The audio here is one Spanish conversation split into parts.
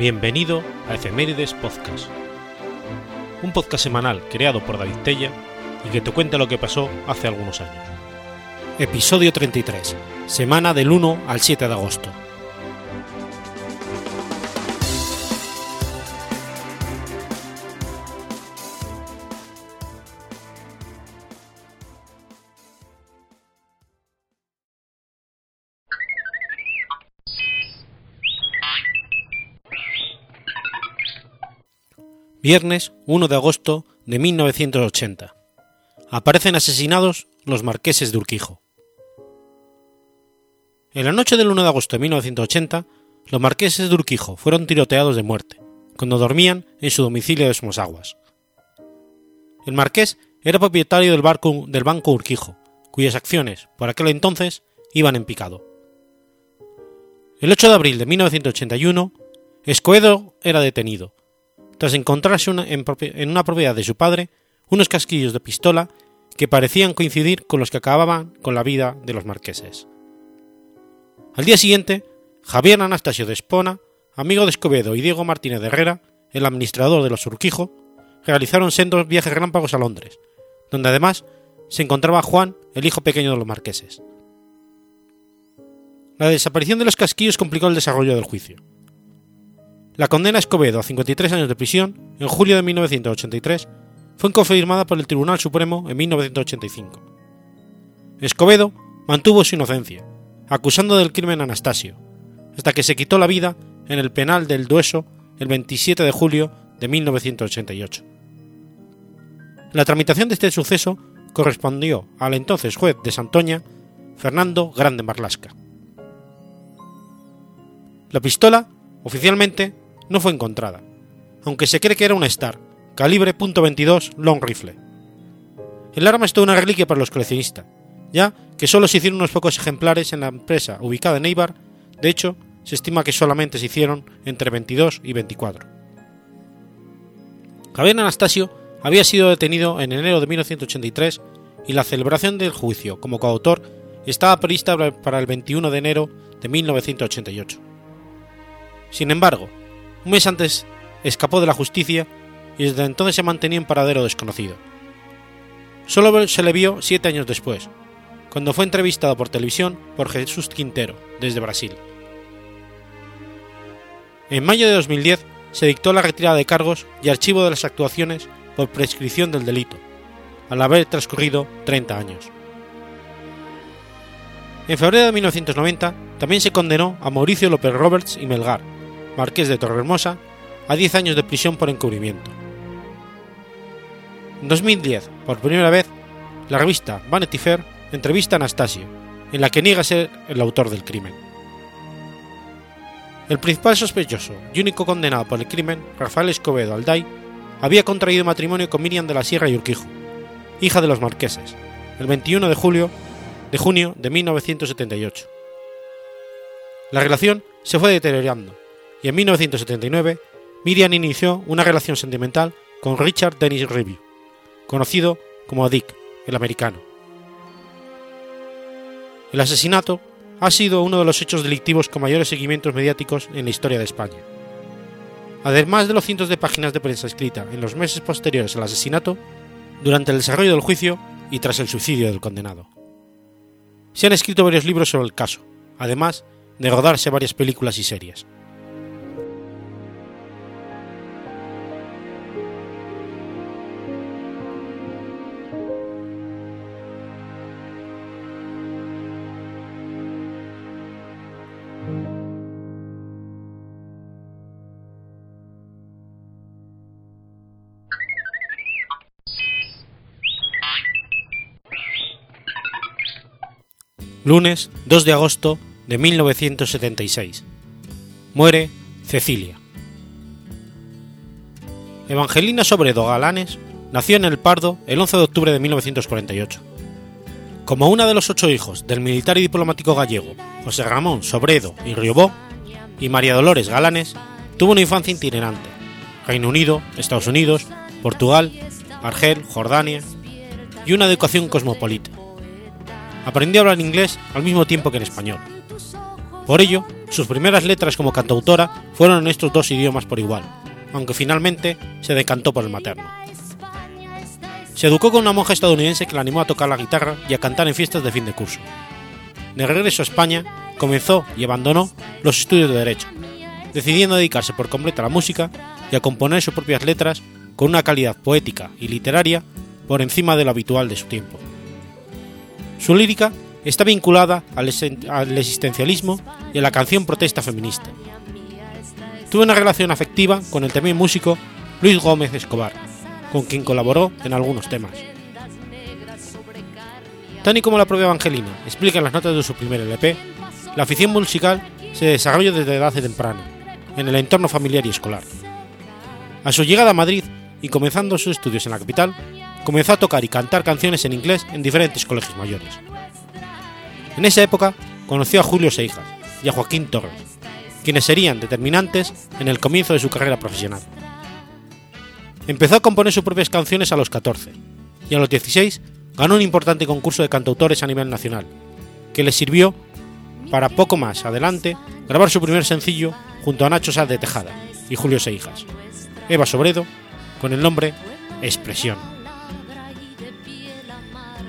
Bienvenido a Efemérides Podcast, un podcast semanal creado por David Tella y que te cuenta lo que pasó hace algunos años. Episodio 33, semana del 1 al 7 de agosto. Viernes 1 de agosto de 1980. Aparecen asesinados los marqueses de Urquijo. En la noche del 1 de agosto de 1980, los marqueses de Urquijo fueron tiroteados de muerte, cuando dormían en su domicilio de Somosaguas. El marqués era propietario del, barco, del Banco Urquijo, cuyas acciones, por aquel entonces, iban en picado. El 8 de abril de 1981, Escoedo era detenido, tras encontrarse en una propiedad de su padre unos casquillos de pistola que parecían coincidir con los que acababan con la vida de los marqueses. Al día siguiente, Javier Anastasio de Espona, amigo de Escobedo y Diego Martínez de Herrera, el administrador de los Urquijo, realizaron sendos viajes relámpagos a Londres, donde además se encontraba Juan, el hijo pequeño de los marqueses. La desaparición de los casquillos complicó el desarrollo del juicio. La condena a Escobedo a 53 años de prisión en julio de 1983 fue confirmada por el Tribunal Supremo en 1985. Escobedo mantuvo su inocencia, acusando del crimen a Anastasio, hasta que se quitó la vida en el penal del Dueso el 27 de julio de 1988. La tramitación de este suceso correspondió al entonces juez de Santoña, Fernando Grande Marlasca. La pistola, oficialmente, no fue encontrada, aunque se cree que era una Star, calibre .22 long rifle. El arma es una reliquia para los coleccionistas, ya que solo se hicieron unos pocos ejemplares en la empresa ubicada en Eibar, de hecho, se estima que solamente se hicieron entre 22 y 24. Javier Anastasio había sido detenido en enero de 1983 y la celebración del juicio como coautor estaba prevista para el 21 de enero de 1988. Sin embargo, un mes antes escapó de la justicia y desde entonces se mantenía en paradero desconocido. Solo se le vio siete años después, cuando fue entrevistado por televisión por Jesús Quintero, desde Brasil. En mayo de 2010 se dictó la retirada de cargos y archivo de las actuaciones por prescripción del delito, al haber transcurrido 30 años. En febrero de 1990 también se condenó a Mauricio López Roberts y Melgar, marqués de Torrehermosa, a 10 años de prisión por encubrimiento. En 2010, por primera vez, la revista Vanity Fair entrevista a Anastasio, en la que niega ser el autor del crimen. El principal sospechoso y único condenado por el crimen, Rafael Escobedo Alday, había contraído matrimonio con Miriam de la Sierra y Urquijo, hija de los marqueses, el 21 de julio de junio de 1978. La relación se fue deteriorando y en 1979 Miriam inició una relación sentimental con Richard Dennis Review, conocido como Dick, el americano. El asesinato ha sido uno de los hechos delictivos con mayores seguimientos mediáticos en la historia de España. Además de los cientos de páginas de prensa escrita en los meses posteriores al asesinato, durante el desarrollo del juicio y tras el suicidio del condenado. Se han escrito varios libros sobre el caso, además de rodarse varias películas y series. Lunes 2 de agosto de 1976. Muere Cecilia. Evangelina Sobredo Galanes nació en El Pardo el 11 de octubre de 1948. Como una de los ocho hijos del militar y diplomático gallego José Ramón Sobredo y Riobó, y María Dolores Galanes, tuvo una infancia itinerante. Reino Unido, Estados Unidos, Portugal, Argel, Jordania y una educación cosmopolita aprendió a hablar inglés al mismo tiempo que en español. Por ello, sus primeras letras como cantautora fueron en estos dos idiomas por igual, aunque finalmente se decantó por el materno. Se educó con una monja estadounidense que la animó a tocar la guitarra y a cantar en fiestas de fin de curso. De regreso a España, comenzó y abandonó los estudios de Derecho, decidiendo dedicarse por completo a la música y a componer sus propias letras con una calidad poética y literaria por encima de lo habitual de su tiempo. Su lírica está vinculada al, existencialismo y a la canción protesta feminista. Tuvo una relación afectiva con el también músico Luis Gómez Escobar, con quien colaboró en algunos temas. Tan y como la propia Evangelina explica en las notas de su primer LP, la afición musical se desarrolla desde edad temprana, en el entorno familiar y escolar. A su llegada a Madrid y comenzando sus estudios en la capital, comenzó a tocar y cantar canciones en inglés en diferentes colegios mayores. En esa época conoció a Julio Seijas y a Joaquín Torres, quienes serían determinantes en el comienzo de su carrera profesional. Empezó a componer sus propias canciones a los 14 y a los 16 ganó un importante concurso de cantautores a nivel nacional, que le sirvió para poco más adelante grabar su primer sencillo junto a Nacho Sá de Tejada y Julio Seijas, Eva Sobredo, con el nombre Expresión.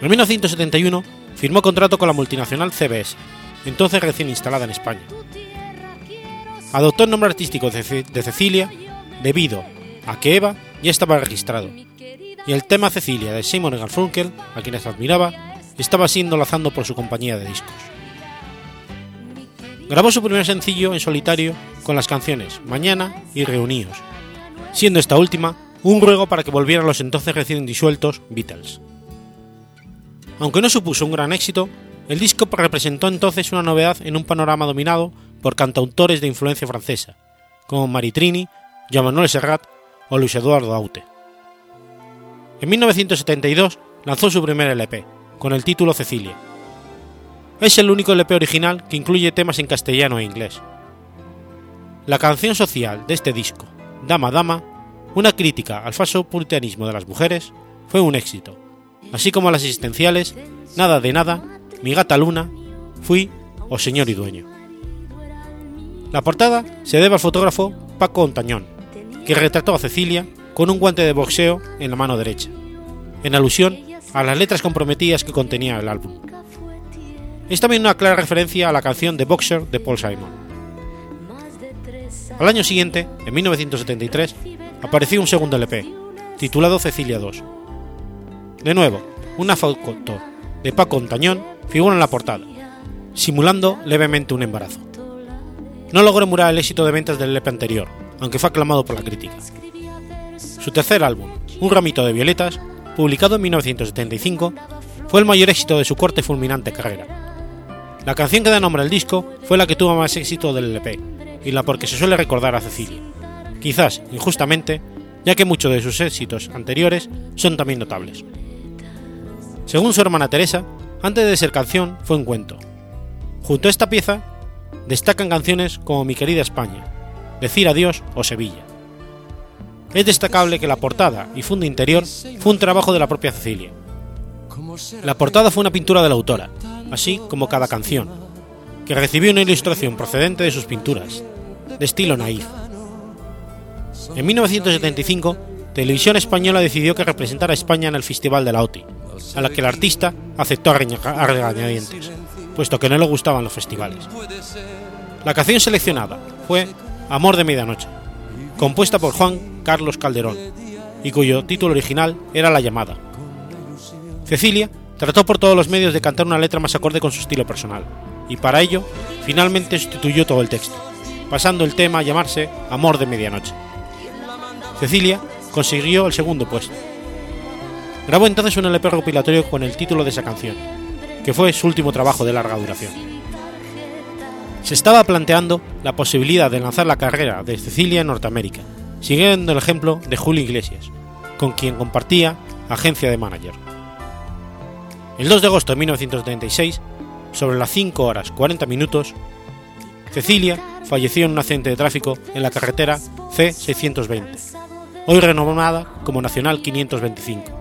En 1971 firmó contrato con la multinacional CBS, entonces recién instalada en España. Adoptó el nombre artístico de Cecilia debido a que Eva ya estaba registrado, y el tema Cecilia de Simon Garfunkel, a quienes admiraba, estaba siendo lanzado por su compañía de discos. Grabó su primer sencillo en solitario con las canciones Mañana y Reuníos, siendo esta última un ruego para que volvieran los entonces recién disueltos Beatles. Aunque no supuso un gran éxito, el disco representó entonces una novedad en un panorama dominado por cantautores de influencia francesa, como Maritrini, Jean-Manuel Serrat o Luis Eduardo Aute. En 1972 lanzó su primer LP, con el título Cecilia. Es el único LP original que incluye temas en castellano e inglés. La canción social de este disco, Dama Dama, una crítica al falso puritanismo de las mujeres, fue un éxito, así como las existenciales Nada de Nada, Mi Gata Luna, Fui o Señor y Dueño. La portada se debe al fotógrafo Paco Ontañón, que retrató a Cecilia con un guante de boxeo en la mano derecha, en alusión a las letras comprometidas que contenía el álbum. Es también una clara referencia a la canción The Boxer de Paul Simon. Al año siguiente, en 1973, apareció un segundo LP, titulado Cecilia II. De nuevo, una foto de Paco Ontañón figura en la portada, simulando levemente un embarazo. No logró emular el éxito de ventas del LP anterior, aunque fue aclamado por la crítica. Su tercer álbum, Un ramito de violetas, publicado en 1975, fue el mayor éxito de su corta y fulminante carrera. La canción que da nombre al disco fue la que tuvo más éxito del LP, y la porque se suele recordar a Cecilia, quizás injustamente, ya que muchos de sus éxitos anteriores son también notables. Según su hermana Teresa, antes de ser canción fue un cuento. Junto a esta pieza destacan canciones como Mi querida España, Decir adiós o Sevilla. Es destacable que la portada y funda interior fue un trabajo de la propia Cecilia. La portada fue una pintura de la autora, así como cada canción, que recibió una ilustración procedente de sus pinturas, de estilo naif. En 1975, Televisión Española decidió que representara a España en el Festival de la OTI, a la que el artista aceptó a regañadientes, puesto que no le gustaban los festivales. La canción seleccionada fue Amor de Medianoche, compuesta por Juan Carlos Calderón, y cuyo título original era La llamada. Cecilia trató por todos los medios de cantar una letra más acorde con su estilo personal, y para ello finalmente sustituyó todo el texto, pasando el tema a llamarse Amor de Medianoche. Cecilia consiguió el segundo puesto. Grabó entonces un LP recopilatorio con el título de esa canción, que fue su último trabajo de larga duración. Se estaba planteando la posibilidad de lanzar la carrera de Cecilia en Norteamérica, siguiendo el ejemplo de Julio Iglesias, con quien compartía agencia de manager. El 2 de agosto de 1936, sobre las 5 horas 40 minutos, Cecilia falleció en un accidente de tráfico en la carretera C620, hoy renombrada como Nacional 525,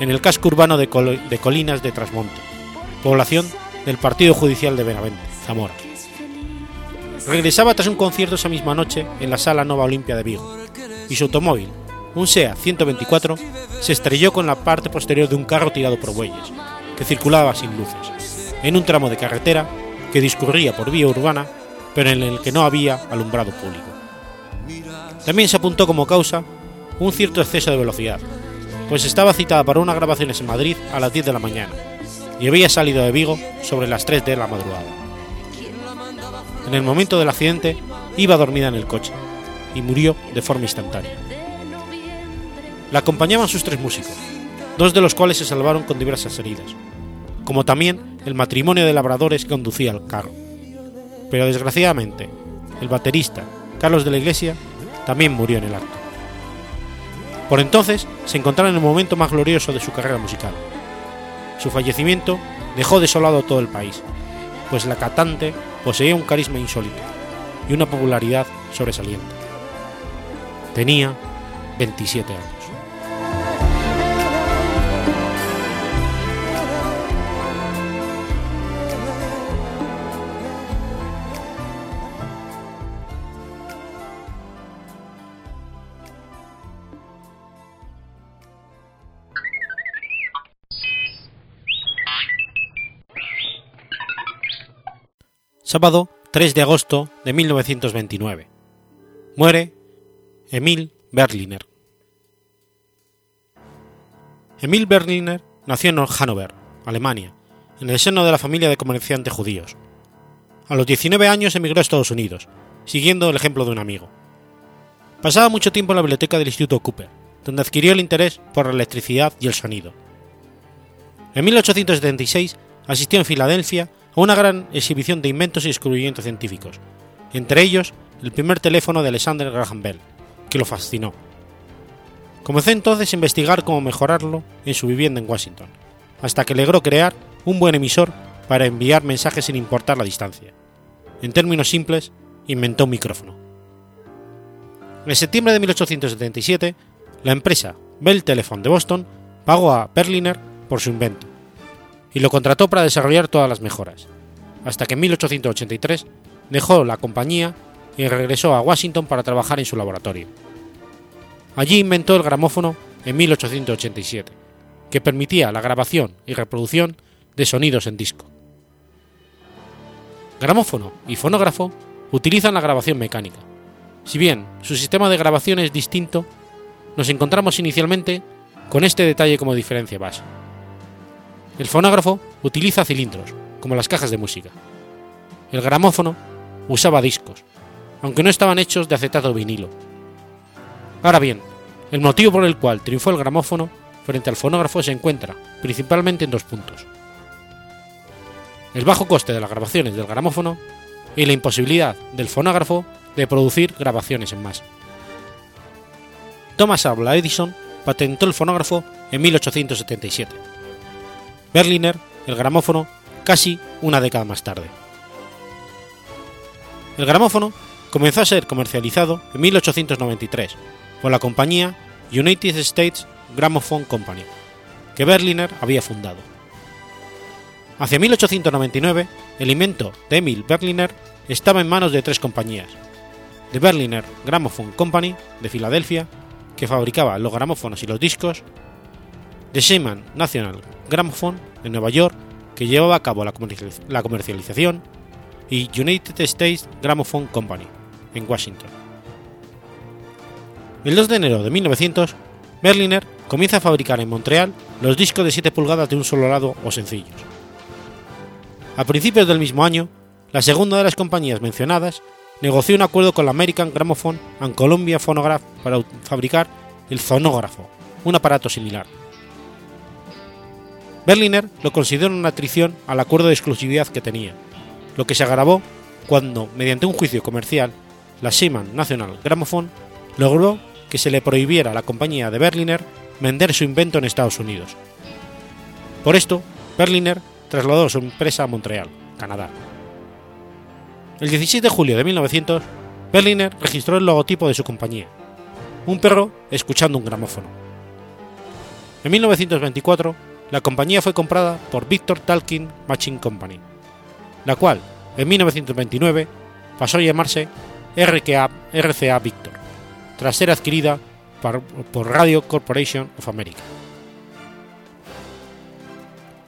en el casco urbano de, Colinas de Trasmonte, población del Partido Judicial de Benavente, Zamora. regresaba tras un concierto esa misma noche en la Sala Nova Olimpia de Vigo, y su automóvil, un SEA 124, se estrelló con la parte posterior de un carro tirado por bueyes, que circulaba sin luces, en un tramo de carretera que discurría por vía urbana, pero en el que no había alumbrado público. También se apuntó como causa un cierto exceso de velocidad, pues estaba citada para unas grabaciones en Madrid a las 10 de la mañana y había salido de Vigo sobre las 3 de la madrugada. En el momento del accidente iba dormida en el coche y murió de forma instantánea. La acompañaban sus tres músicos, dos de los cuales se salvaron con diversas heridas, como también el matrimonio de labradores que conducía el carro. Pero desgraciadamente, el baterista, Carlos de la Iglesia, también murió en el acto. Por entonces se encontraba en el momento más glorioso de su carrera musical. Su fallecimiento dejó desolado todo el país, pues la cantante poseía un carisma insólito y una popularidad sobresaliente. Tenía 27 años. Sábado 3 de agosto de 1929. Muere Emil Berliner. Emil Berliner nació en Hannover, Alemania, en el seno de la familia de comerciantes judíos. A los 19 años emigró a Estados Unidos, siguiendo el ejemplo de un amigo. Pasaba mucho tiempo en la biblioteca del Instituto Cooper, donde adquirió el interés por la electricidad y el sonido. En 1876 asistió en Filadelfia a una gran exhibición de inventos y descubrimientos científicos, entre ellos el primer teléfono de Alexander Graham Bell, que lo fascinó. Comenzó entonces a investigar cómo mejorarlo en su vivienda en Washington, hasta que logró crear un buen emisor para enviar mensajes sin importar la distancia. En términos simples, inventó un micrófono. En septiembre de 1877, la empresa Bell Telephone de Boston pagó a Berliner por su invento, y lo contrató para desarrollar todas las mejoras, hasta que en 1883 dejó la compañía y regresó a Washington para trabajar en su laboratorio. Allí inventó el gramófono en 1887, que permitía la grabación y reproducción de sonidos en disco. Gramófono y fonógrafo utilizan la grabación mecánica. Si bien su sistema de grabación es distinto, nos encontramos inicialmente con este detalle como diferencia base. El fonógrafo utiliza cilindros, como las cajas de música. El gramófono usaba discos, aunque no estaban hechos de acetato vinilo. Ahora bien, el motivo por el cual triunfó el gramófono frente al fonógrafo se encuentra principalmente en dos puntos. El bajo coste de las grabaciones del gramófono y la imposibilidad del fonógrafo de producir grabaciones en masa. Thomas Alva Edison patentó el fonógrafo en 1877 Berliner el gramófono casi una década más tarde. El gramófono comenzó a ser comercializado en 1893 por la compañía United States Gramophone Company, que Berliner había fundado. Hacia 1899, el invento de Emil Berliner estaba en manos de tres compañías: The Berliner Gramophone Company de Filadelfia, que fabricaba los gramófonos y los discos, The Sherman National Gramophone en Nueva York, que llevaba a cabo la comercialización, y United States Gramophone Company, en Washington. El 2 de enero de 1900, Berliner comienza a fabricar en Montreal los discos de 7 pulgadas de un solo lado o sencillos. A principios del mismo año, la segunda de las compañías mencionadas negoció un acuerdo con la American Gramophone and Columbia Phonograph para fabricar el fonógrafo, un aparato similar. Berliner lo consideró una atrición al acuerdo de exclusividad que tenía, lo que se agravó cuando, mediante un juicio comercial, la Siemens National Gramophone logró que se le prohibiera a la compañía de Berliner vender su invento en Estados Unidos. Por esto, Berliner trasladó su empresa a Montreal, Canadá. El 16 de julio de 1900, Berliner registró el logotipo de su compañía, un perro escuchando un gramófono. En 1924, la compañía fue comprada por Victor Talking Machine Company, la cual, en 1929, pasó a llamarse RCA, RCA Victor, tras ser adquirida por, por Radio Corporation of America.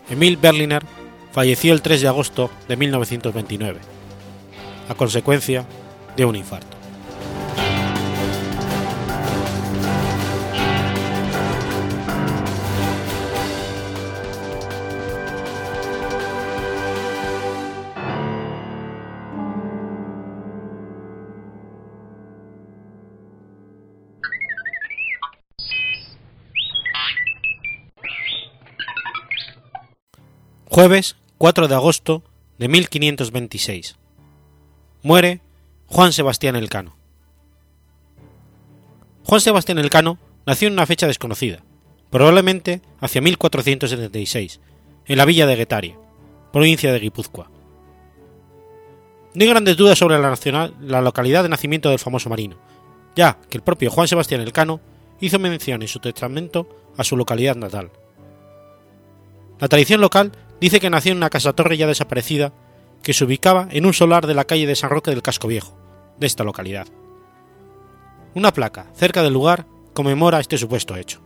Emil Berliner falleció el 3 de agosto de 1929, a consecuencia de un infarto. Jueves 4 de agosto de 1526. Muere Juan Sebastián Elcano. Juan Sebastián Elcano nació en una fecha desconocida, probablemente hacia 1476, en la villa de Guetaria, provincia de Guipúzcoa. No hay grandes dudas sobre la, la localidad de nacimiento del famoso marino, ya que el propio Juan Sebastián Elcano hizo mención en su testamento a su localidad natal. La tradición local dice que nació en una casa torre ya desaparecida que se ubicaba en un solar de la calle de San Roque del Casco Viejo, de esta localidad. Una placa cerca del lugar conmemora este supuesto hecho.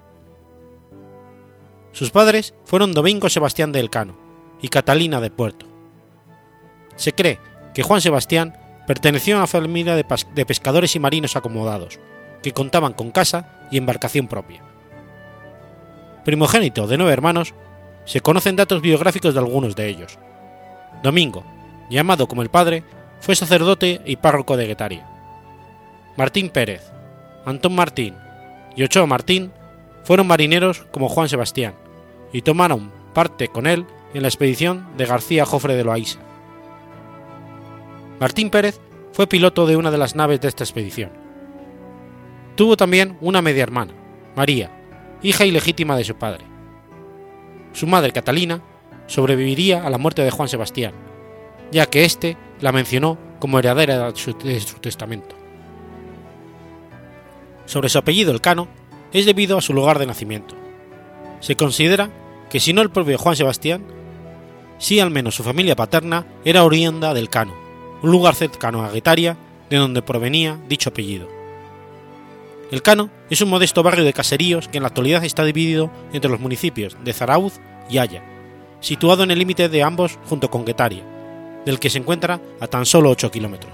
Sus padres fueron Domingo Sebastián de Elcano y Catalina de Puerto. Se cree que Juan Sebastián perteneció a una familia de, de pescadores y marinos acomodados, que contaban con casa y embarcación propia. Primogénito de nueve hermanos, se conocen datos biográficos de algunos de ellos. Domingo, llamado como el padre, fue sacerdote y párroco de Guetaria. Martín Pérez, Antón Martín y Ochoa Martín fueron marineros como Juan Sebastián y tomaron parte con él en la expedición de García Jofre de Loaiza. Martín Pérez fue piloto de una de las naves de esta expedición. Tuvo también una media hermana, María, hija ilegítima de su padre. Su madre Catalina sobreviviría a la muerte de Juan Sebastián, ya que éste la mencionó como heredera de su, testamento. Sobre su apellido Elcano es debido a su lugar de nacimiento. Se considera que si no el propio Juan Sebastián, sí al menos su familia paterna era oriunda del Cano, un lugar cercano a Guetaria de donde provenía dicho apellido. El Cano es un modesto barrio de caseríos que en la actualidad está dividido entre los municipios de Zarauz y Haya, situado en el límite de ambos junto con Guetaria, del que se encuentra a tan solo 8 kilómetros.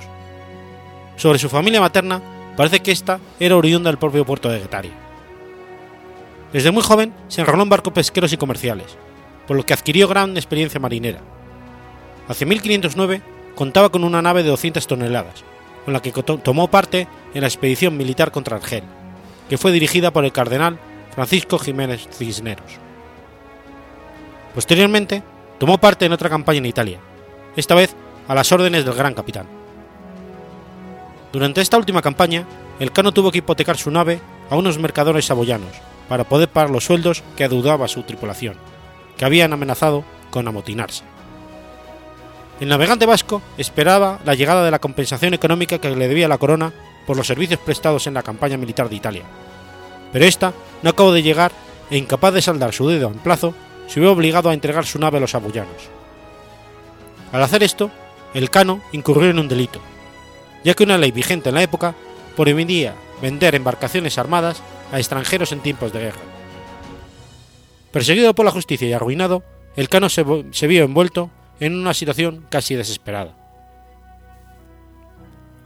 Sobre su familia materna, parece que ésta era oriunda del propio puerto de Guetaria. Desde muy joven se enroló en barcos pesqueros y comerciales, por lo que adquirió gran experiencia marinera. Hacia 1509 contaba con una nave de 200 toneladas, con la que tomó parte en la expedición militar contra Argel, que fue dirigida por el cardenal Francisco Jiménez Cisneros. Posteriormente, tomó parte en otra campaña en Italia, esta vez a las órdenes del gran capitán. Durante esta última campaña, el Cano tuvo que hipotecar su nave a unos mercaderes saboyanos para poder pagar los sueldos que adeudaba su tripulación, que habían amenazado con amotinarse. El navegante vasco esperaba la llegada de la compensación económica que le debía la corona por los servicios prestados en la campaña militar de Italia, pero esta no acabó de llegar e incapaz de saldar su dedo en plazo, se vio obligado a entregar su nave a los saboyanos. Al hacer esto, el Cano incurrió en un delito, ya que una ley vigente en la época prohibía vender embarcaciones armadas a extranjeros en tiempos de guerra. Perseguido por la justicia y arruinado, el Cano se vio envuelto en una situación casi desesperada.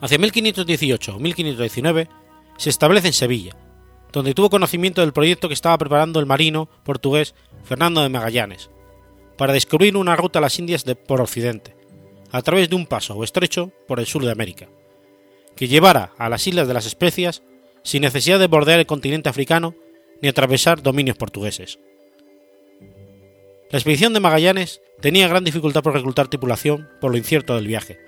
Hacia 1518 o 1519 se establece en Sevilla, donde tuvo conocimiento del proyecto que estaba preparando el marino portugués Fernando de Magallanes, para descubrir una ruta a las Indias de, por Occidente, a través de un paso o estrecho por el sur de América, que llevara a las Islas de las Especias sin necesidad de bordear el continente africano ni atravesar dominios portugueses. La expedición de Magallanes tenía gran dificultad por reclutar tripulación por lo incierto del viaje,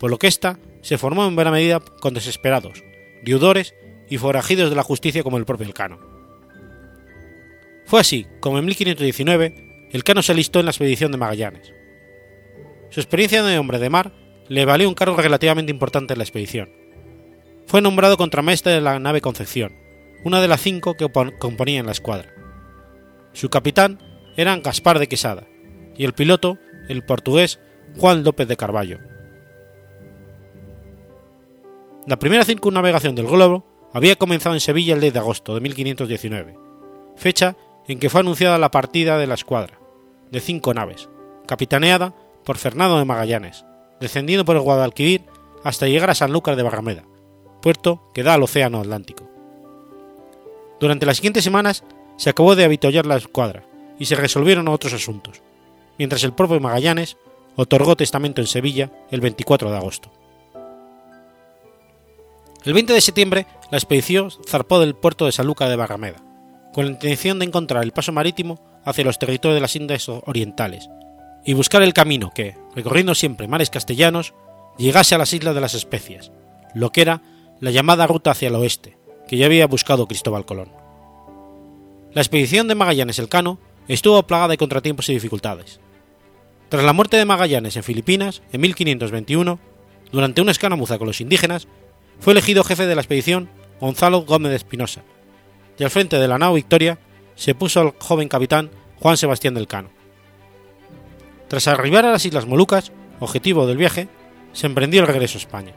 por lo que ésta se formó en buena medida con desesperados, deudores y forajidos de la justicia como el propio Elcano. Fue así como en 1519 Elcano se alistó en la expedición de Magallanes. Su experiencia de hombre de mar le valió un cargo relativamente importante en la expedición. Fue nombrado contramaestre de la nave Concepción, una de las cinco que componían la escuadra. Su capitán era Gaspar de Quesada, y el piloto, el portugués Juan López de Carballo. La primera circunnavegación del globo había comenzado en Sevilla el 10 de agosto de 1519, fecha en que fue anunciada la partida de la escuadra, de cinco naves, capitaneada por Fernando de Magallanes, descendiendo por el Guadalquivir hasta llegar a Sanlúcar de Barrameda, puerto que da al Océano Atlántico. Durante las siguientes semanas se acabó de avitollar la escuadra y se resolvieron otros asuntos, mientras el propio Magallanes otorgó testamento en Sevilla el 24 de agosto. El 20 de septiembre, la expedición zarpó del puerto de Sanlúcar de Barrameda, con la intención de encontrar el paso marítimo hacia los territorios de las Indias Orientales y buscar el camino que, recorriendo siempre mares castellanos, llegase a las Islas de las Especias, lo que era la llamada ruta hacia el oeste, que ya había buscado Cristóbal Colón. La expedición de Magallanes Elcano estuvo plagada de contratiempos y dificultades. Tras la muerte de Magallanes en Filipinas, en 1521, durante una escaramuza con los indígenas, fue elegido jefe de la expedición Gonzalo Gómez de Espinosa, y al frente de la nao Victoria se puso el joven capitán Juan Sebastián del Cano. Tras arribar a las Islas Molucas, objetivo del viaje, se emprendió el regreso a España.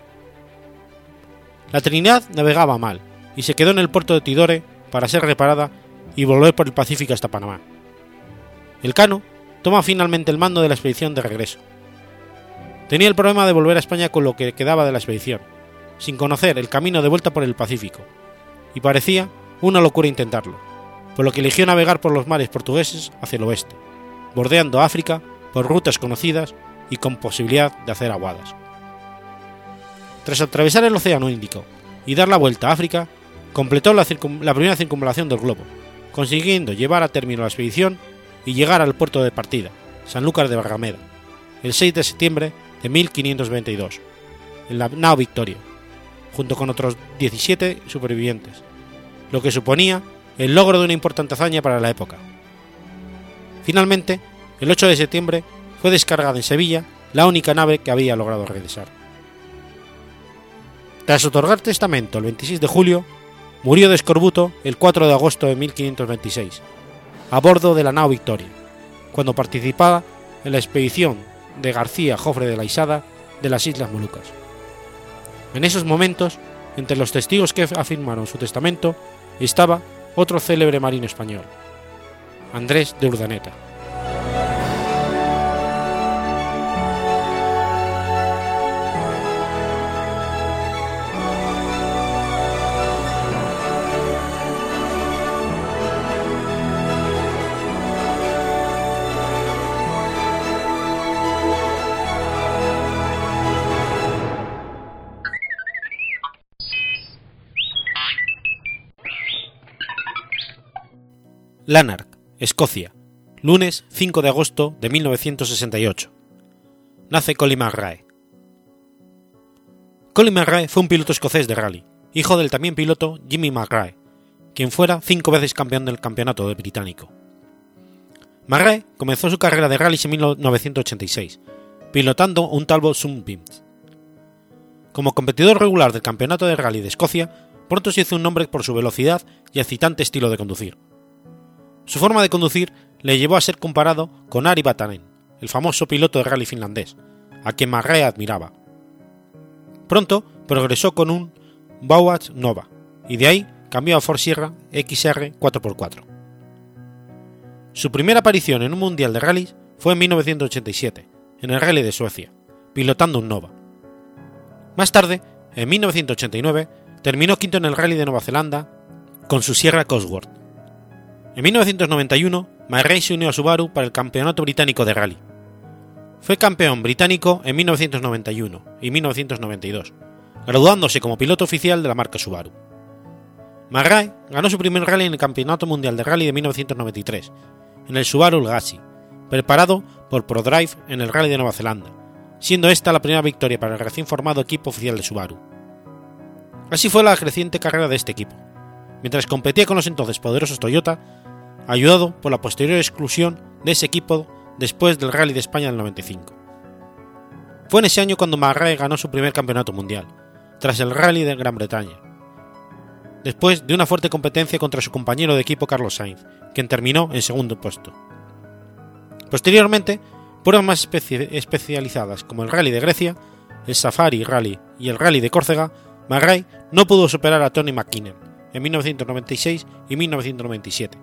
La Trinidad navegaba mal y se quedó en el puerto de Tidore para ser reparada y volver por el Pacífico hasta Panamá. El Cano toma finalmente el mando de la expedición de regreso. Tenía el problema de volver a España con lo que quedaba de la expedición, sin conocer el camino de vuelta por el Pacífico, y parecía una locura intentarlo, por lo que eligió navegar por los mares portugueses hacia el oeste, bordeando África por rutas conocidas y con posibilidad de hacer aguadas. Tras atravesar el Océano Índico y dar la vuelta a África, completó la, la primera circunvalación del globo, consiguiendo llevar a término la expedición y llegar al puerto de partida, Sanlúcar de Barrameda, el 6 de septiembre de 1522, en la nao Victoria, junto con otros 17 supervivientes, lo que suponía el logro de una importante hazaña para la época. Finalmente, el 8 de septiembre fue descargada en Sevilla la única nave que había logrado regresar. Tras otorgar testamento el 26 de julio, murió de escorbuto el 4 de agosto de 1526, a bordo de la nao Victoria, cuando participaba en la expedición de García Jofre de la Isada de las Islas Molucas. En esos momentos, entre los testigos que afirmaron su testamento, estaba otro célebre marino español, Andrés de Urdaneta. Lanark, Escocia, lunes 5 de agosto de 1968. Nace Colin McRae. Colin McRae fue un piloto escocés de rally, hijo del también piloto Jimmy McRae, quien fuera cinco veces campeón del campeonato británico. McRae comenzó su carrera de rally en 1986, pilotando un Talbot Sunbeams. Como competidor regular del campeonato de rally de Escocia, pronto se hizo un nombre por su velocidad y excitante estilo de conducir su forma de conducir le llevó a ser comparado con Ari Vatanen, el famoso piloto de rally finlandés, a quien Marray admiraba. Pronto progresó con un Bauach Nova y de ahí cambió a Ford Sierra XR 4x4. Su primera aparición en un mundial de rally fue en 1987, en el Rally de Suecia, pilotando un Nova. Más tarde, en 1989, terminó quinto en el Rally de Nueva Zelanda con su Sierra Cosworth en 1991, McRae se unió a Subaru para el Campeonato Británico de Rally. Fue campeón británico en 1991 y 1992, graduándose como piloto oficial de la marca Subaru. McRae ganó su primer rally en el Campeonato Mundial de Rally de 1993, en el Subaru Legacy, preparado por ProDrive en el Rally de Nueva Zelanda, siendo esta la primera victoria para el recién formado equipo oficial de Subaru. Así fue la creciente carrera de este equipo. Mientras competía con los entonces poderosos Toyota, ayudado por la posterior exclusión de ese equipo después del Rally de España del 95. Fue en ese año cuando McRae ganó su primer campeonato mundial, tras el Rally de Gran Bretaña, después de una fuerte competencia contra su compañero de equipo Carlos Sainz, quien terminó en segundo puesto. Posteriormente, pruebas más especializadas como el Rally de Grecia, el Safari Rally y el Rally de Córcega McRae no pudo superar a Tony McKinnon en 1996 y 1997,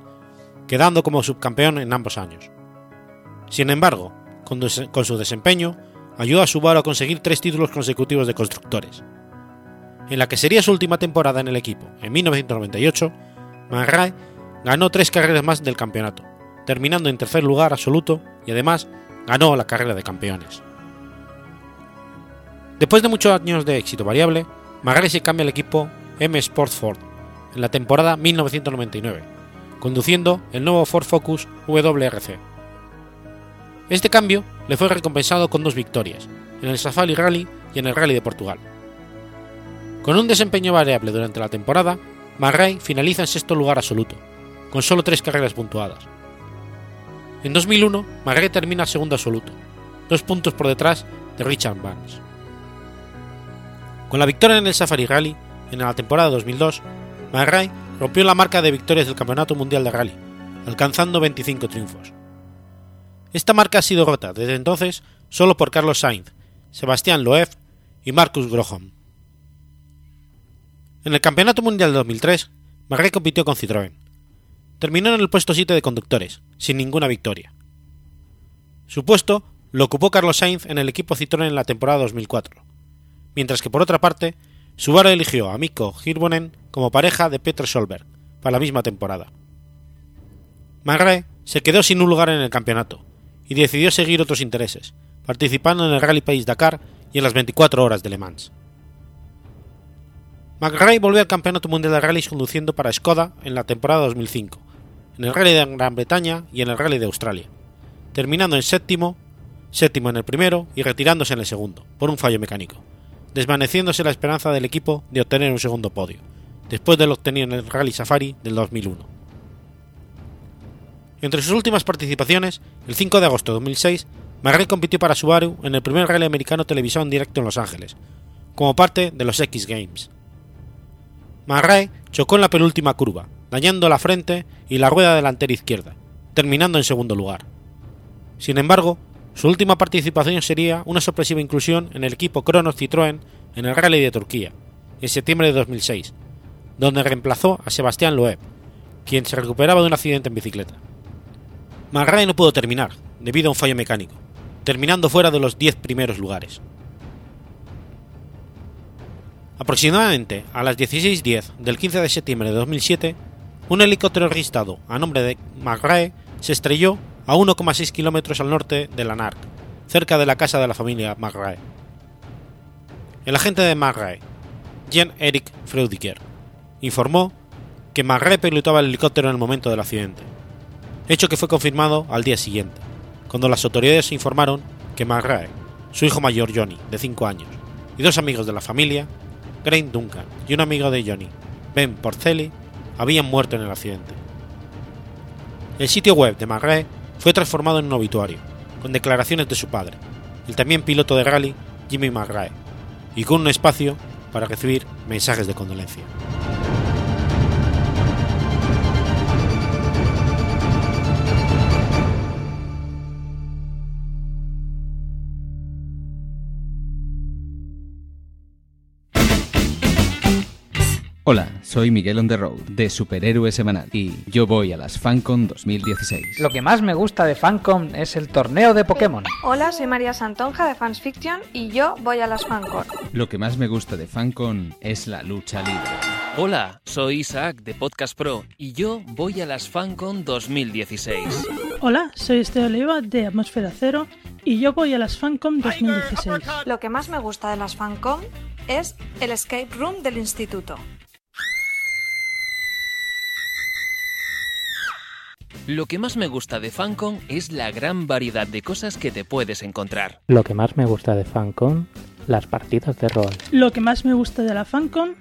quedando como subcampeón en ambos años. Sin embargo, con, su desempeño, ayudó a Subaru a conseguir tres títulos consecutivos de constructores. En la que sería su última temporada en el equipo, en 1998, McRae ganó tres carreras más del campeonato, terminando en tercer lugar absoluto y además ganó la carrera de campeones. Después de muchos años de éxito variable, McRae se cambia al equipo M Sport Ford en la temporada 1999, conduciendo el nuevo Ford Focus WRC. Este cambio le fue recompensado con dos victorias, en el Safari Rally y en el Rally de Portugal. Con un desempeño variable durante la temporada, McRae finaliza en sexto lugar absoluto, con solo tres carreras puntuadas. En 2001, McRae termina segundo absoluto, dos puntos por detrás de Richard Barnes. Con la victoria en el Safari Rally, en la temporada 2002, McRae rompió la marca de victorias del Campeonato Mundial de Rally, alcanzando 25 triunfos. Esta marca ha sido rota desde entonces solo por Carlos Sainz, Sebastián Loeb y Marcus Groham. En el Campeonato Mundial de 2003, McRae compitió con Citroën. Terminó en el puesto 7 de conductores, sin ninguna victoria. Su puesto lo ocupó Carlos Sainz en el equipo Citroën en la temporada 2004, mientras que por otra parte, Subaru eligió a Mikko Hirvonen como pareja de Peter Solberg para la misma temporada. McRae se quedó sin un lugar en el campeonato, y decidió seguir otros intereses, participando en el Rally País Dakar y en las 24 horas de Le Mans. McRae volvió al Campeonato Mundial de Rallys conduciendo para Skoda en la temporada 2005, en el Rally de Gran Bretaña y en el Rally de Australia, terminando en séptimo, séptimo en el primero y retirándose en el segundo, por un fallo mecánico, desvaneciéndose la esperanza del equipo de obtener un segundo podio, después de lo obtenido en el Rally Safari del 2001. Entre sus últimas participaciones, el 5 de agosto de 2006, McRae compitió para Subaru en el primer rally americano televisión en directo en Los Ángeles, como parte de los X Games. McRae chocó en la penúltima curva, dañando la frente y la rueda delantera izquierda, terminando en segundo lugar. Sin embargo, su última participación sería una sorpresiva inclusión en el equipo Kronos Citroën en el Rally de Turquía, en septiembre de 2006, donde reemplazó a Sebastián Loeb, quien se recuperaba de un accidente en bicicleta. McRae no pudo terminar, debido a un fallo mecánico, terminando fuera de los 10 primeros lugares. Aproximadamente a las 16.10 del 15 de septiembre de 2007, un helicóptero registrado a nombre de McRae se estrelló a 1,6 kilómetros al norte de Lanark, cerca de la casa de la familia McRae. El agente de McRae, Jean-Eric Freudiker, informó que McRae pilotaba el helicóptero en el momento del accidente hecho que fue confirmado al día siguiente, cuando las autoridades informaron que McRae, su hijo mayor Johnny, de 5 años, y dos amigos de la familia, Grain Duncan y un amigo de Johnny, Ben Porcelli, habían muerto en el accidente. El sitio web de McRae fue transformado en un obituario, con declaraciones de su padre, el también piloto de rally Jimmy McRae, y con un espacio para recibir mensajes de condolencia. Soy Miguel on the road de Superhéroe Semanal y yo voy a las FanCon 2016. Lo que más me gusta de FanCon es el torneo de Pokémon. Hola, soy María Santonja de Fans Fiction y yo voy a las FanCon. Lo que más me gusta de FanCon es la lucha libre. Hola, soy Isaac de Podcast Pro y yo voy a las FanCon 2016. Hola, soy Este Oliva de Atmósfera Cero y yo voy a las FanCon 2016. Lo que más me gusta de las FanCon es el escape room del instituto. Lo que más me gusta de FanCon es la gran variedad de cosas que te puedes encontrar. Lo que más me gusta de FanCon, las partidas de rol. Lo que más me gusta de la FanCon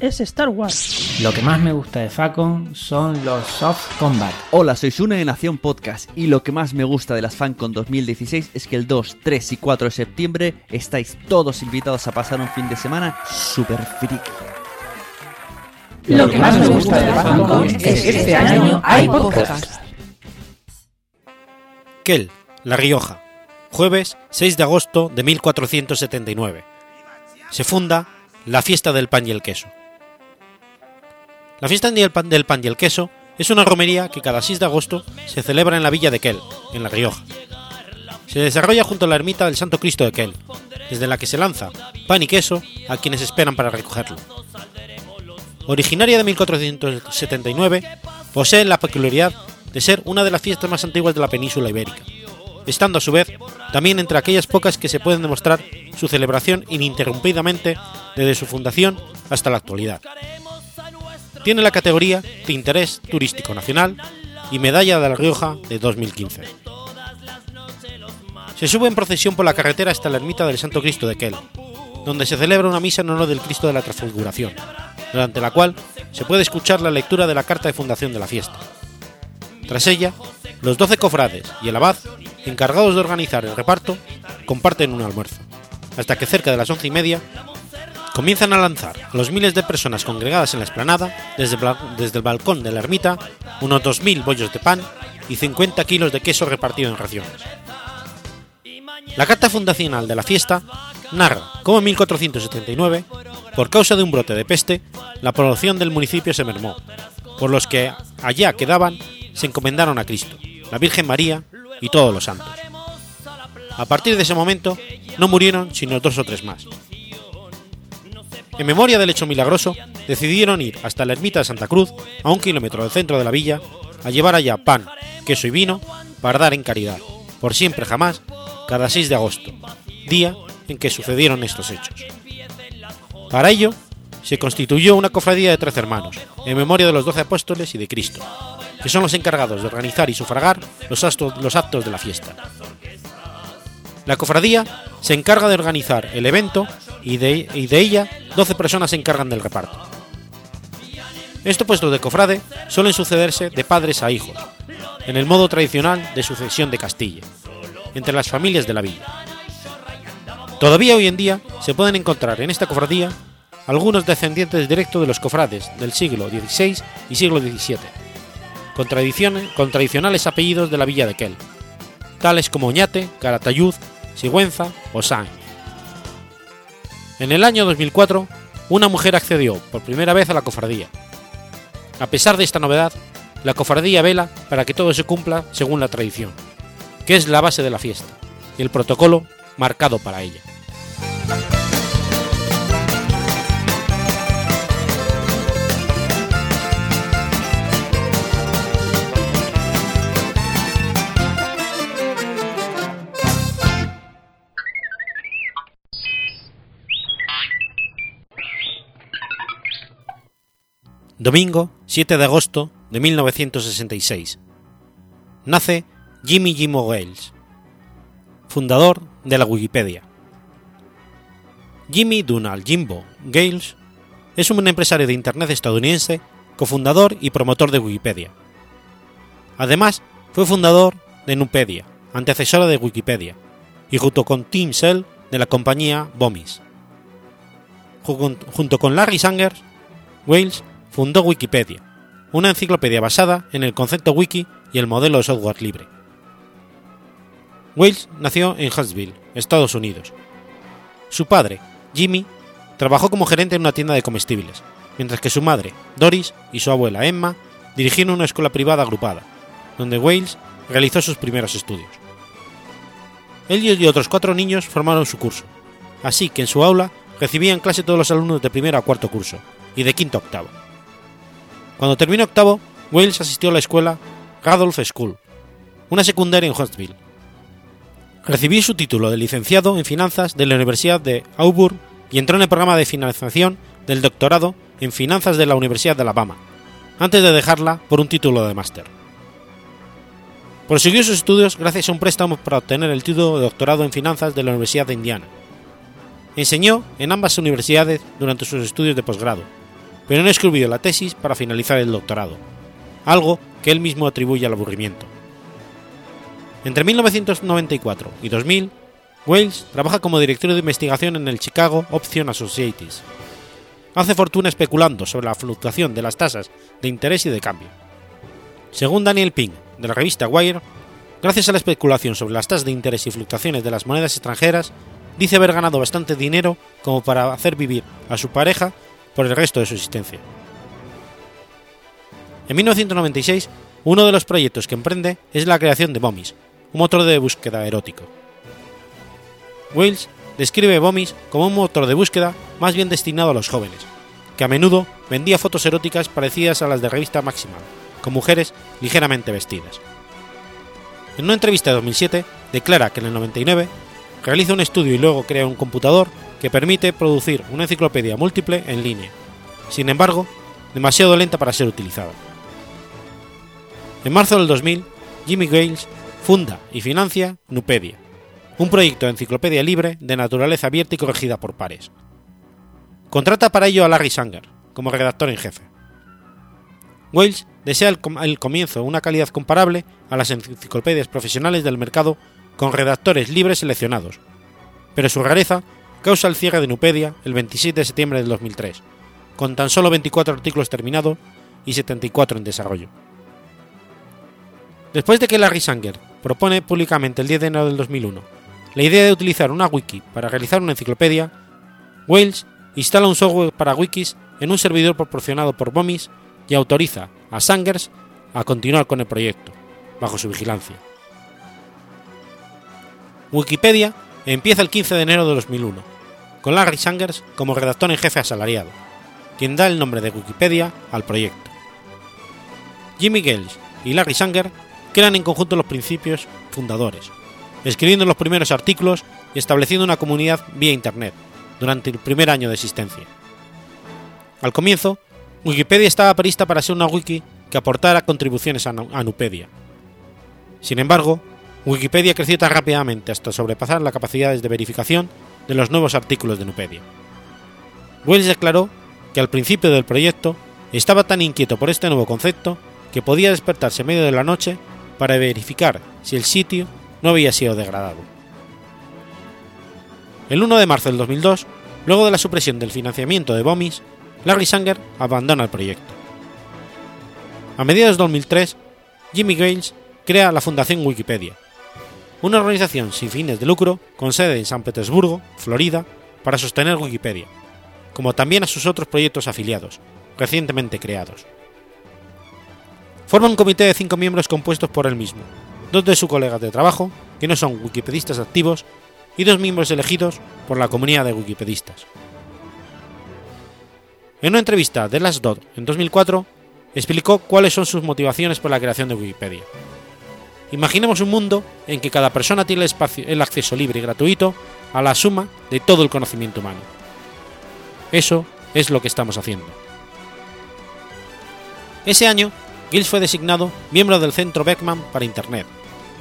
es Star Wars. Lo que más me gusta de FanCon son los soft combat. Hola, soy Sune de Nación Podcast y lo que más me gusta de las FanCon 2016 es que el 2, 3 y 4 de septiembre estáis todos invitados a pasar un fin de semana super friki. Lo que más me gusta de la FanCon es que este año hay podcast. Kel, La Rioja, jueves 6 de agosto de 1479. Se funda la fiesta del pan y el queso. La fiesta del pan, del pan y el queso es una romería que cada 6 de agosto se celebra en la villa de Quel, en La Rioja. Se desarrolla junto a la ermita del Santo Cristo de Quel, desde la que se lanza pan y queso a quienes esperan para recogerlo. Originaria de 1479, posee la peculiaridad de ser una de las fiestas más antiguas de la península ibérica, estando a su vez también entre aquellas pocas que se pueden demostrar su celebración ininterrumpidamente desde su fundación hasta la actualidad. Tiene la categoría de Interés Turístico Nacional y Medalla de la Rioja de 2015. Se sube en procesión por la carretera hasta la ermita del Santo Cristo de Quel, donde se celebra una misa en honor del Cristo de la Transfiguración, durante la cual se puede escuchar la lectura de la carta de fundación de la fiesta. Tras ella, los doce cofrades y el abad, encargados de organizar el reparto, comparten un almuerzo, hasta que cerca de las once y media comienzan a lanzar los miles de personas congregadas en la explanada desde, desde el balcón de la ermita unos 2.000 bollos de pan y 50 kilos de queso repartido en raciones. La carta fundacional de la fiesta narra cómo en 1479, por causa de un brote de peste, la población del municipio se mermó, por los que allá quedaban se encomendaron a Cristo, la Virgen María y todos los santos. A partir de ese momento no murieron sino dos o tres más. En memoria del hecho milagroso, decidieron ir hasta la ermita de Santa Cruz, a un kilómetro del centro de la villa, a llevar allá pan, queso y vino para dar en caridad, por siempre jamás, cada 6 de agosto, día en que sucedieron estos hechos. Para ello, se constituyó una cofradía de trece hermanos, en memoria de los doce apóstoles y de Cristo, que son los encargados de organizar y sufragar los actos, los actos de la fiesta. La cofradía se encarga de organizar el evento y de, y de ella 12 personas se encargan del reparto. Estos puestos de cofrade suelen sucederse de padres a hijos, en el modo tradicional de sucesión de Castilla, entre las familias de la villa. Todavía hoy en día se pueden encontrar en esta cofradía algunos descendientes directos de los cofrades del siglo XVI y siglo XVII, con, tradicionales apellidos de la villa de Quel, tales como Oñate, Caratayud, Sigüenza o Sáenz. En el año 2004, una mujer accedió por primera vez a la cofradía. A pesar de esta novedad, la cofradía vela para que todo se cumpla según la tradición, que es la base de la fiesta, y el protocolo marcado para ella. Domingo 7 de agosto de 1966. Nace Jimmy Jimo Wales, fundador de la Wikipedia. Jimmy Donald Jimbo Gales es un empresario de Internet estadounidense, cofundador y promotor de Wikipedia. Además, fue fundador de Nupedia, antecesora de Wikipedia, y junto con Tim Sell de la compañía Bomis. Junto con Larry Sanger, Wales fundó Wikipedia, una enciclopedia basada en el concepto wiki y el modelo de software libre. Wales nació en Huntsville, Estados Unidos. Su padre, Jimmy, trabajó como gerente en una tienda de comestibles, mientras que su madre, Doris, y su abuela, Emma, dirigieron una escuela privada agrupada, donde Wales realizó sus primeros estudios. Él y otros cuatro niños formaron su curso, así que en su aula recibían clase todos los alumnos de primero a cuarto curso y de quinto a octavo. Cuando terminó octavo, Wales asistió a la escuela Radolf School, una secundaria en Huntsville. Recibió su título de licenciado en finanzas de la Universidad de Auburn y entró en el programa de financiación del doctorado en finanzas de la Universidad de Alabama, antes de dejarla por un título de máster. Prosiguió sus estudios gracias a un préstamo para obtener el título de doctorado en finanzas de la Universidad de Indiana. Enseñó en ambas universidades durante sus estudios de posgrado pero no escribió la tesis para finalizar el doctorado, algo que él mismo atribuye al aburrimiento. Entre 1994 y 2000, Wales trabaja como director de investigación en el Chicago Option Associates. Hace fortuna especulando sobre la fluctuación de las tasas de interés y de cambio. Según Daniel Pink, de la revista Wire, gracias a la especulación sobre las tasas de interés y fluctuaciones de las monedas extranjeras, dice haber ganado bastante dinero como para hacer vivir a su pareja por el resto de su existencia. En 1996, uno de los proyectos que emprende es la creación de Bomis, un motor de búsqueda erótico. Wales describe Bomis como un motor de búsqueda más bien destinado a los jóvenes, que a menudo vendía fotos eróticas parecidas a las de revista Maximal, con mujeres ligeramente vestidas. En una entrevista de 2007 declara que en el 99 realiza un estudio y luego crea un computador que permite producir una enciclopedia múltiple en línea, sin embargo, demasiado lenta para ser utilizada. En marzo del 2000, Jimmy Gales funda y financia Nupedia, un proyecto de enciclopedia libre de naturaleza abierta y corregida por pares. Contrata para ello a Larry Sanger como redactor en jefe. Wales desea el, comienzo una calidad comparable a las enciclopedias profesionales del mercado con redactores libres seleccionados, pero su rareza causa el cierre de Nupedia el 27 de septiembre del 2003, con tan solo 24 artículos terminados y 74 en desarrollo. Después de que Larry Sanger propone públicamente el 10 de enero del 2001 la idea de utilizar una wiki para realizar una enciclopedia, Wales instala un software para wikis en un servidor proporcionado por Bomis y autoriza a Sangers a continuar con el proyecto, bajo su vigilancia. Wikipedia empieza el 15 de enero de 2001, con Larry Sangers como redactor en jefe asalariado, quien da el nombre de Wikipedia al proyecto. Jimmy Gales y Larry Sanger crean en conjunto los principios fundadores, escribiendo los primeros artículos y estableciendo una comunidad vía Internet durante el primer año de existencia. Al comienzo, Wikipedia estaba prevista para ser una wiki que aportara contribuciones a Nupedia. Sin embargo, Wikipedia creció tan rápidamente hasta sobrepasar las capacidades de verificación de los nuevos artículos de Nupedia. Wells declaró que al principio del proyecto estaba tan inquieto por este nuevo concepto que podía despertarse medio de la noche para verificar si el sitio no había sido degradado. El 1 de marzo del 2002, luego de la supresión del financiamiento de Bomis, Larry Sanger abandona el proyecto. A mediados de 2003, Jimmy Gales crea la Fundación Wikipedia, una organización sin fines de lucro con sede en San Petersburgo, Florida, para sostener Wikipedia, como también a sus otros proyectos afiliados, recientemente creados. Forma un comité de cinco miembros compuestos por él mismo, dos de sus colegas de trabajo, que no son wikipedistas activos, y dos miembros elegidos por la comunidad de wikipedistas. En una entrevista de Last Dot en 2004, explicó cuáles son sus motivaciones por la creación de Wikipedia. Imaginemos un mundo en que cada persona tiene el, acceso libre y gratuito a la suma de todo el conocimiento humano. Eso es lo que estamos haciendo. Ese año, Giles fue designado miembro del Centro Beckman para Internet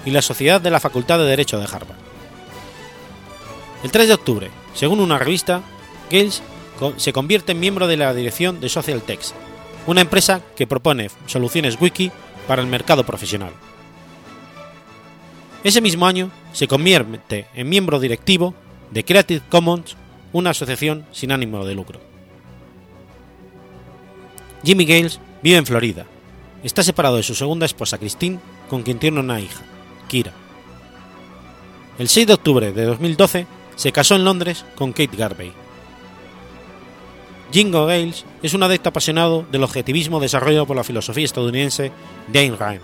y la Sociedad de la Facultad de Derecho de Harvard. El 3 de octubre, según una revista, Giles se convierte en miembro de la dirección de Social una empresa que propone soluciones wiki para el mercado profesional. Ese mismo año se convierte en miembro directivo de Creative Commons, una asociación sin ánimo de lucro. Jimmy Gales vive en Florida. Está separado de su segunda esposa Christine, con quien tiene una hija, Kira. El 6 de octubre de 2012 se casó en Londres con Kate Garvey. Jingo Gales es un adepto apasionado del objetivismo desarrollado por la filosofía estadounidense de Ayn.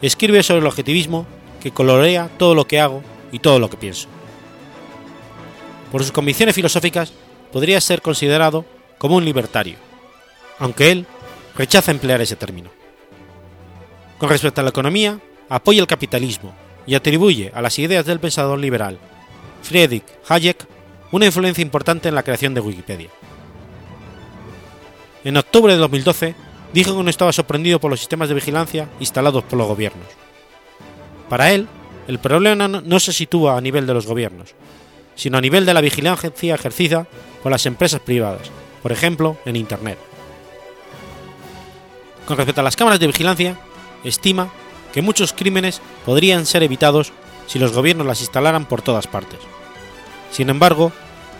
Escribe sobre el objetivismo que colorea todo lo que hago y todo lo que pienso. Por sus convicciones filosóficas podría ser considerado como un libertario, aunque él rechaza emplear ese término. Con respecto a la economía, apoya el capitalismo y atribuye a las ideas del pensador liberal Friedrich Hayek una influencia importante en la creación de Wikipedia. En octubre de 2012 dijo que no estaba sorprendido por los sistemas de vigilancia instalados por los gobiernos. Para él, el problema no se sitúa a nivel de los gobiernos, sino a nivel de la vigilancia ejercida por las empresas privadas, por ejemplo, en Internet. Con respecto a las cámaras de vigilancia, estima que muchos crímenes podrían ser evitados si los gobiernos las instalaran por todas partes. Sin embargo,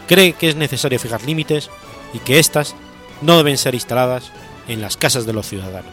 cree que es necesario fijar límites y que éstas no deben ser instaladas en las casas de los ciudadanos.